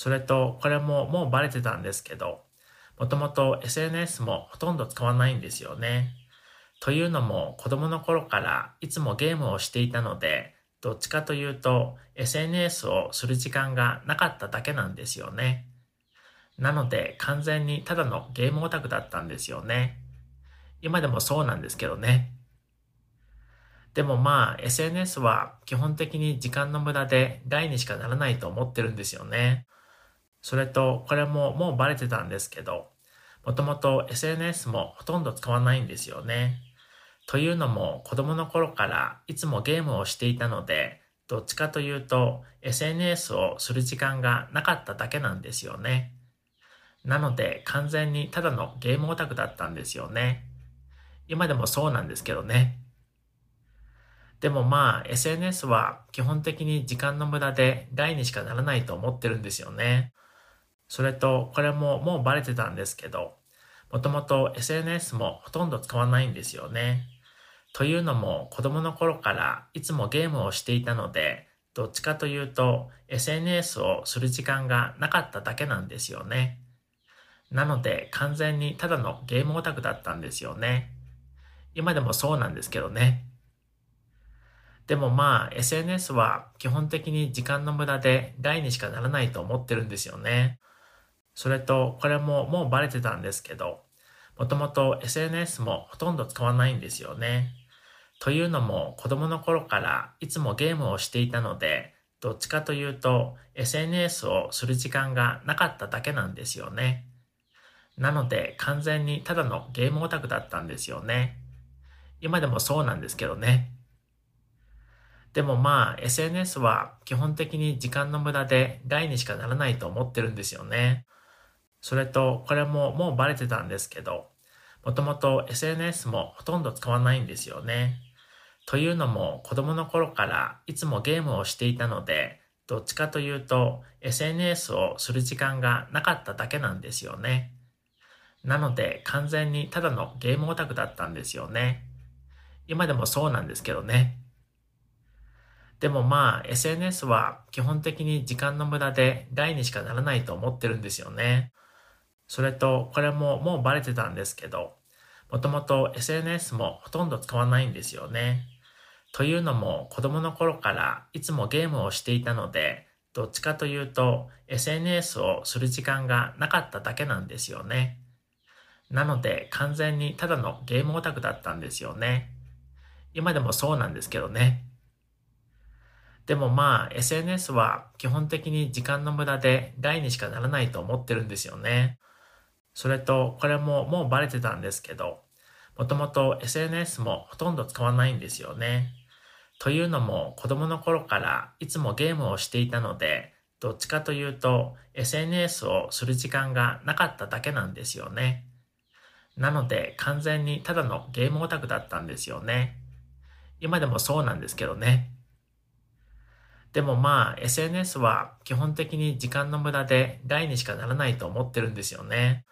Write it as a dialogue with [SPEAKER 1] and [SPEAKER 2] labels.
[SPEAKER 1] それと、これももうバレてたんですけど、もともと SNS もほとんど使わないんですよね。というのも子供の頃からいつもゲームをしていたので、どっちかというと SNS をする時間がなかっただけなんですよね。なので完全にただのゲームオタクだったんですよね。今でもそうなんですけどね。でもまあ SNS は基本的に時間の無駄で害にしかならないと思ってるんですよね。それとこれももうバレてたんですけど、もともと SNS もほとんど使わないんですよね。というのも子供の頃からいつもゲームをしていたので、どっちかというと SNS をする時間がなかっただけなんですよね。なので完全にただのゲームオタクだったんですよね。今でもそうなんですけどね。でもまあ SNS は基本的に時間の無駄で害にしかならないと思ってるんですよね。それとこれももうバレてたんですけど、もともと SNS もほとんど使わないんですよね。というのも子供の頃からいつもゲームをしていたので、どっちかというと SNS をする時間がなかっただけなんですよね。なので完全にただのゲームオタクだったんですよね。今でもそうなんですけどね。でもまあ SNS は基本的に時間の無駄で害にしかならないと思ってるんですよね。それとこれももうバレてたんですけど、もともと SNS もほとんど使わないんですよね。というのも子供の頃からいつもゲームをしていたので、どっちかというと SNS をする時間がなかっただけなんですよね。なので完全にただのゲームオタクだったんですよね。今でもそうなんですけどね。でもまあ SNS は基本的に時間の無駄で害にしかならないと思ってるんですよね。それとこれももうバレてたんですけど、もともと SNS もほとんど使わないんですよね。というのも子供の頃からいつもゲームをしていたので、どっちかというと SNS をする時間がなかっただけなんですよね。なので完全にただのゲームオタクだったんですよね。今でもそうなんですけどね。でもまあ SNS は基本的に時間の無駄で害にしかならないと思ってるんですよね。それとこれももうバレてたんですけど、もともと SNS もほとんど使わないんですよね。というのも子供の頃からいつもゲームをしていたので、どっちかというと SNS をする時間がなかっただけなんですよね。なので完全にただのゲームオタクだったんですよね。今でもそうなんですけどね。でもまあ SNS は基本的に時間の無駄で害にしかならないと思ってるんですよね。それと、これももうバレてたんですけど、もともと SNS もほとんど使わないんですよね。というのも子供の頃からいつもゲームをしていたので、どっちかというと SNS をする時間がなかっただけなんですよね。なので完全にただのゲームオタクだったんですよね。今でもそうなんですけどね。でもまあ SNS は基本的に時間の無駄で害にしかならないと思ってるんですよね。